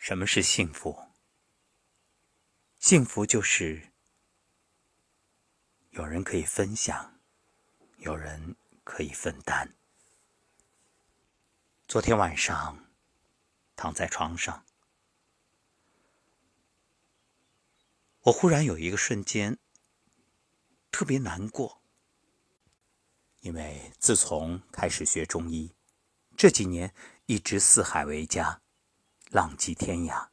什么是幸福？幸福就是有人可以分享，有人可以分担。昨天晚上躺在床上，我忽然有一个瞬间特别难过，因为自从开始学中医，这几年一直四海为家。浪迹天涯，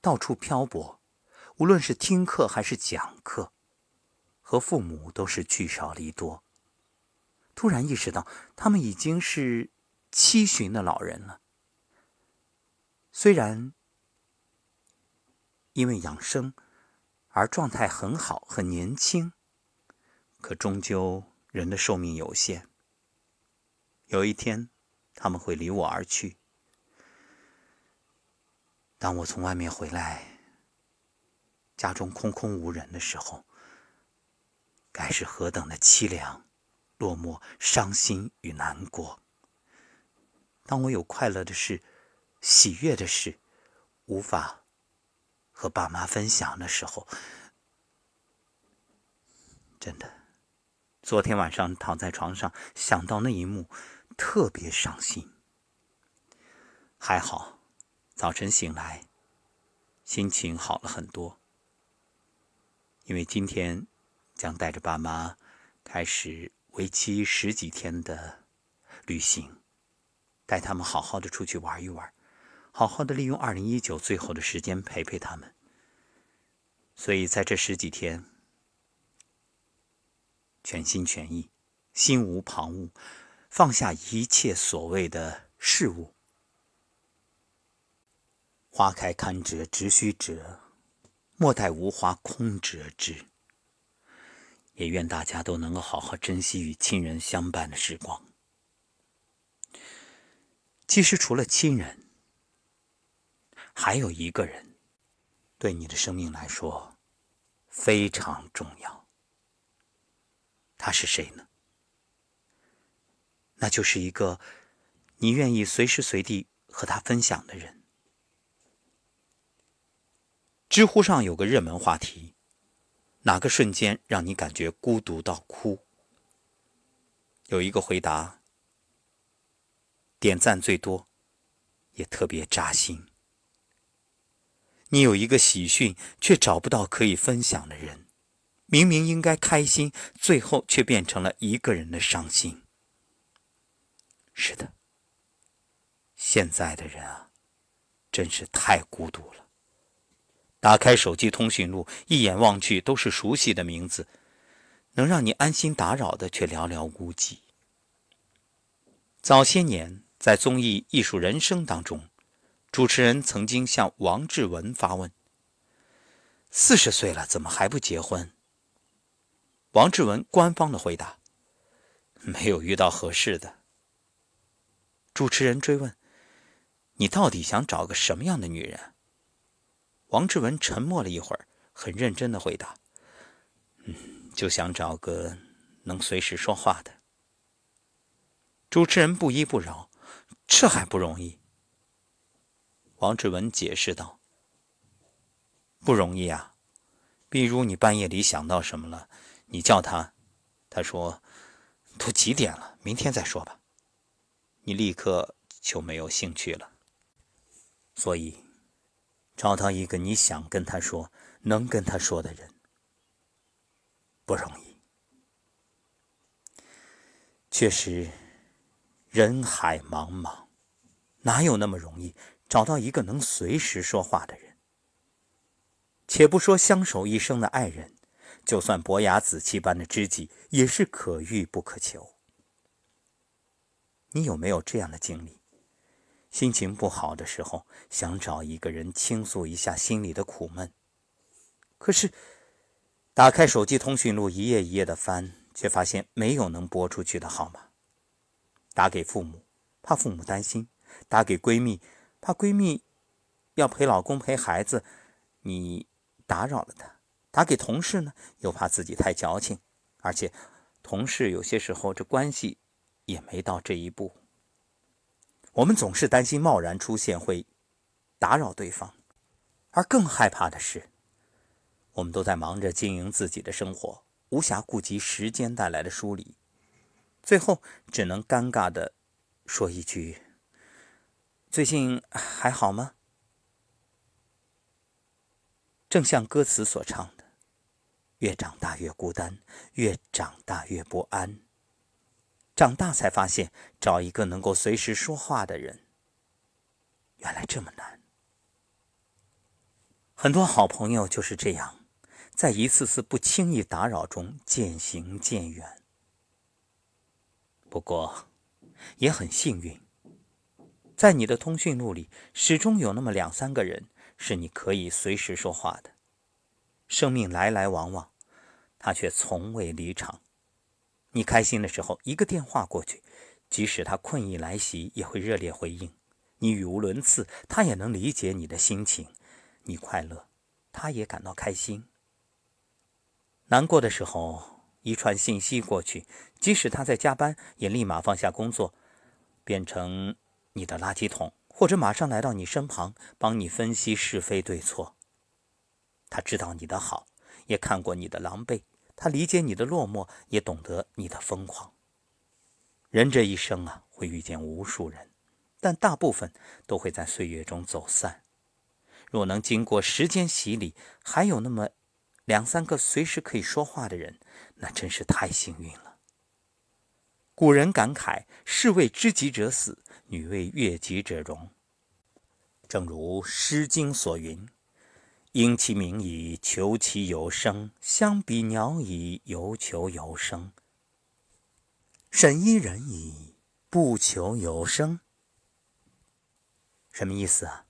到处漂泊，无论是听课还是讲课，和父母都是聚少离多。突然意识到，他们已经是七旬的老人了。虽然因为养生而状态很好、很年轻，可终究人的寿命有限。有一天，他们会离我而去。当我从外面回来，家中空空无人的时候，该是何等的凄凉、落寞、伤心与难过。当我有快乐的事、喜悦的事，无法和爸妈分享的时候，真的，昨天晚上躺在床上想到那一幕，特别伤心。还好。早晨醒来，心情好了很多，因为今天将带着爸妈开始为期十几天的旅行，带他们好好的出去玩一玩，好好的利用二零一九最后的时间陪陪他们。所以在这十几天，全心全意，心无旁骛，放下一切所谓的事物。花开堪折直须折，莫待无花空折枝。也愿大家都能够好好珍惜与亲人相伴的时光。其实，除了亲人，还有一个人，对你的生命来说非常重要。他是谁呢？那就是一个你愿意随时随地和他分享的人。知乎上有个热门话题：哪个瞬间让你感觉孤独到哭？有一个回答，点赞最多，也特别扎心。你有一个喜讯，却找不到可以分享的人，明明应该开心，最后却变成了一个人的伤心。是的，现在的人啊，真是太孤独了。打开手机通讯录，一眼望去都是熟悉的名字，能让你安心打扰的却寥寥无几。早些年，在综艺《艺术人生》当中，主持人曾经向王志文发问：“四十岁了，怎么还不结婚？”王志文官方的回答：“没有遇到合适的。”主持人追问：“你到底想找个什么样的女人？”王志文沉默了一会儿，很认真的回答：“嗯，就想找个能随时说话的。”主持人不依不饶：“这还不容易？”王志文解释道：“不容易啊，比如你半夜里想到什么了，你叫他，他说都几点了，明天再说吧，你立刻就没有兴趣了。所以。”找到一个你想跟他说、能跟他说的人，不容易。确实，人海茫茫，哪有那么容易找到一个能随时说话的人？且不说相守一生的爱人，就算伯牙子期般的知己，也是可遇不可求。你有没有这样的经历？心情不好的时候，想找一个人倾诉一下心里的苦闷。可是，打开手机通讯录，一页一页的翻，却发现没有能拨出去的号码。打给父母，怕父母担心；打给闺蜜，怕闺蜜要陪老公陪孩子，你打扰了她；打给同事呢，又怕自己太矫情，而且同事有些时候这关系也没到这一步。我们总是担心贸然出现会打扰对方，而更害怕的是，我们都在忙着经营自己的生活，无暇顾及时间带来的疏离，最后只能尴尬的说一句：“最近还好吗？”正像歌词所唱的：“越长大越孤单，越长大越不安。长大才发现，找一个能够随时说话的人，原来这么难。”很多好朋友就是这样，在一次次不轻易打扰中渐行渐远。不过，也很幸运，在你的通讯录里，始终有那么两三个人是你可以随时说话的。生命来来往往，他却从未离场。你开心的时候，一个电话过去，即使他困意来袭，也会热烈回应。你语无伦次，他也能理解你的心情。你快乐，他也感到开心。难过的时候，一串信息过去，即使他在加班，也立马放下工作，变成你的垃圾桶，或者马上来到你身旁，帮你分析是非对错。他知道你的好，也看过你的狼狈，他理解你的落寞，也懂得你的疯狂。人这一生啊，会遇见无数人，但大部分都会在岁月中走散。若能经过时间洗礼，还有那么两三个随时可以说话的人，那真是太幸运了。古人感慨：“士为知己者死，女为悦己者容。”正如《诗经》所云：“应其名矣，求其有声；相比鸟矣，犹求有声。审伊人矣，不求有声。”什么意思啊？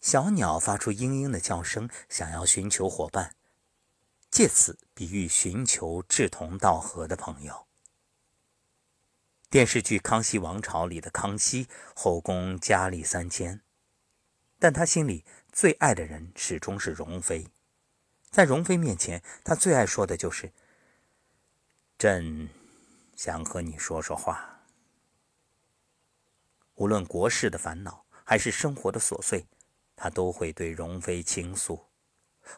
小鸟发出嘤嘤的叫声，想要寻求伙伴，借此比喻寻求志同道合的朋友。电视剧《康熙王朝》里的康熙，后宫佳丽三千，但他心里最爱的人始终是容妃。在容妃面前，他最爱说的就是：“朕想和你说说话。”无论国事的烦恼，还是生活的琐碎。他都会对容妃倾诉，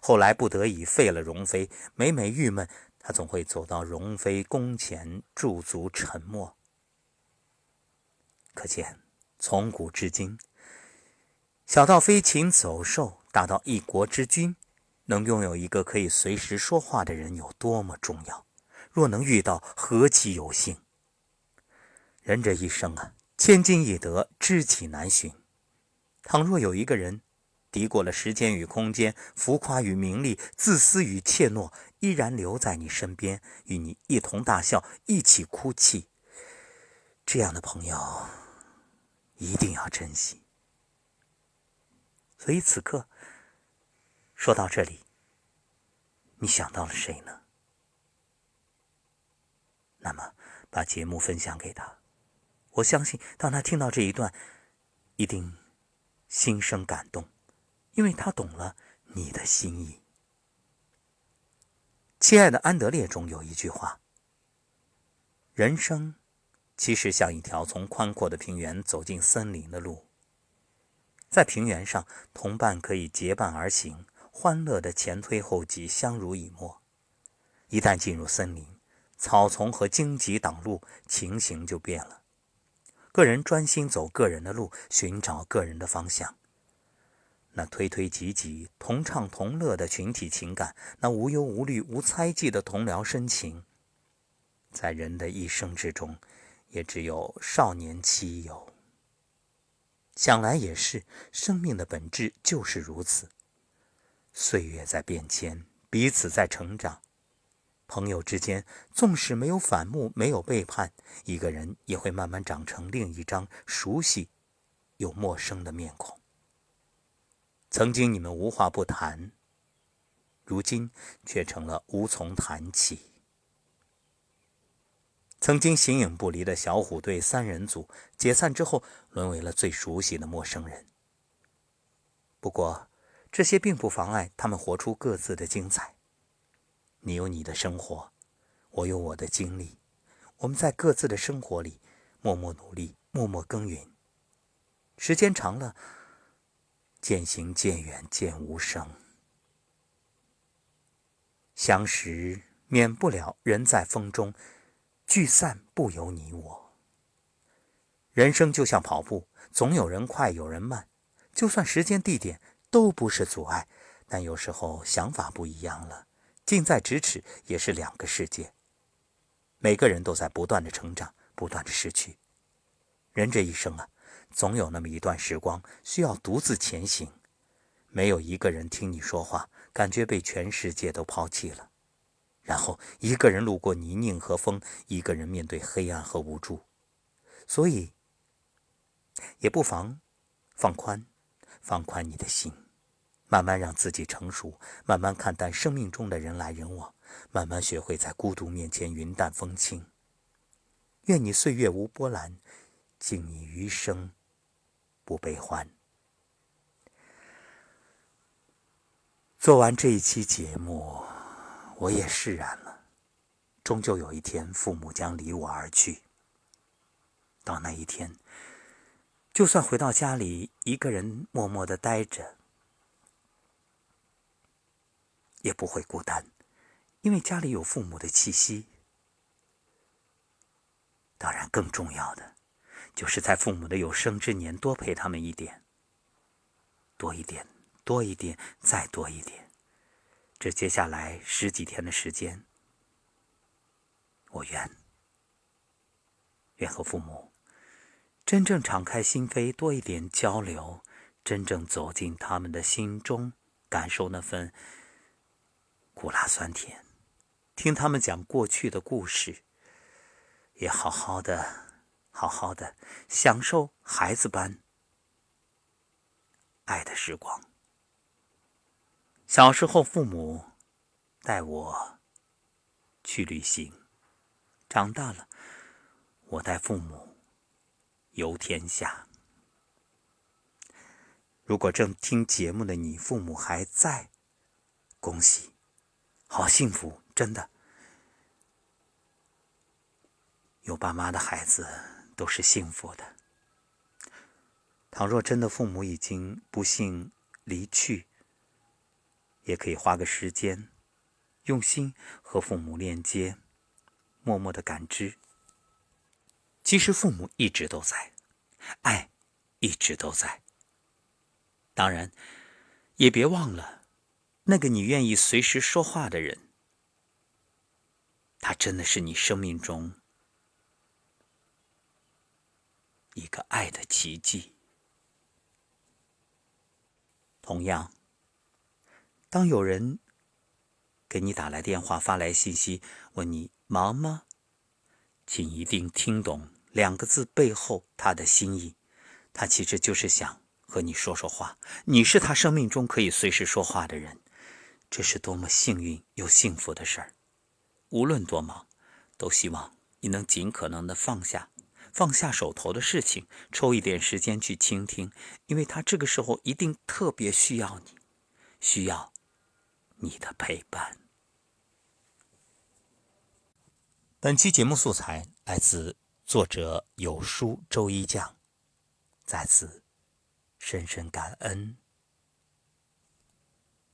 后来不得已废了容妃，每每郁闷，他总会走到容妃宫前驻足沉默。可见，从古至今，小到飞禽走兽，大到一国之君，能拥有一个可以随时说话的人有多么重要？若能遇到，何其有幸！人这一生啊，千金易得，知己难寻。倘若有一个人，敌过了时间与空间，浮夸与名利，自私与怯懦，依然留在你身边，与你一同大笑，一起哭泣。这样的朋友，一定要珍惜。所以此刻说到这里，你想到了谁呢？那么把节目分享给他，我相信当他听到这一段，一定心生感动。因为他懂了你的心意。亲爱的安德烈中有一句话：“人生其实像一条从宽阔的平原走进森林的路。在平原上，同伴可以结伴而行，欢乐的前推后挤，相濡以沫；一旦进入森林，草丛和荆棘挡路，情形就变了。个人专心走个人的路，寻找个人的方向。”那推推挤挤、同唱同乐的群体情感，那无忧无虑、无猜忌的同僚深情，在人的一生之中，也只有少年期有。想来也是，生命的本质就是如此。岁月在变迁，彼此在成长，朋友之间纵使没有反目、没有背叛，一个人也会慢慢长成另一张熟悉又陌生的面孔。曾经你们无话不谈，如今却成了无从谈起。曾经形影不离的小虎队三人组解散之后，沦为了最熟悉的陌生人。不过，这些并不妨碍他们活出各自的精彩。你有你的生活，我有我的经历，我们在各自的生活里默默努力，默默耕耘。时间长了。渐行渐远渐无声。相识免不了人在风中，聚散不由你我。人生就像跑步，总有人快有人慢，就算时间地点都不是阻碍，但有时候想法不一样了，近在咫尺也是两个世界。每个人都在不断的成长，不断的失去。人这一生啊，总有那么一段时光需要独自前行，没有一个人听你说话，感觉被全世界都抛弃了。然后一个人路过泥泞和风，一个人面对黑暗和无助。所以，也不妨放宽，放宽你的心，慢慢让自己成熟，慢慢看淡生命中的人来人往。慢慢学会在孤独面前云淡风轻。愿你岁月无波澜，敬你余生不悲欢。做完这一期节目，我也释然了。终究有一天，父母将离我而去。到那一天，就算回到家里，一个人默默的待着，也不会孤单。因为家里有父母的气息，当然更重要的，就是在父母的有生之年多陪他们一点，多一点，多一点，再多一点。这接下来十几天的时间，我愿愿和父母真正敞开心扉，多一点交流，真正走进他们的心中，感受那份苦辣酸甜。听他们讲过去的故事，也好好的、好好的享受孩子般爱的时光。小时候，父母带我去旅行；长大了，我带父母游天下。如果正听节目的你父母还在，恭喜，好幸福！真的，有爸妈的孩子都是幸福的。倘若真的父母已经不幸离去，也可以花个时间，用心和父母链接，默默的感知。其实父母一直都在，爱一直都在。当然，也别忘了那个你愿意随时说话的人。他真的是你生命中一个爱的奇迹。同样，当有人给你打来电话、发来信息，问你忙吗？请一定听懂两个字背后他的心意。他其实就是想和你说说话。你是他生命中可以随时说话的人，这是多么幸运又幸福的事儿。无论多忙，都希望你能尽可能的放下，放下手头的事情，抽一点时间去倾听，因为他这个时候一定特别需要你，需要你的陪伴。本期节目素材来自作者有书周一将，在此深深感恩。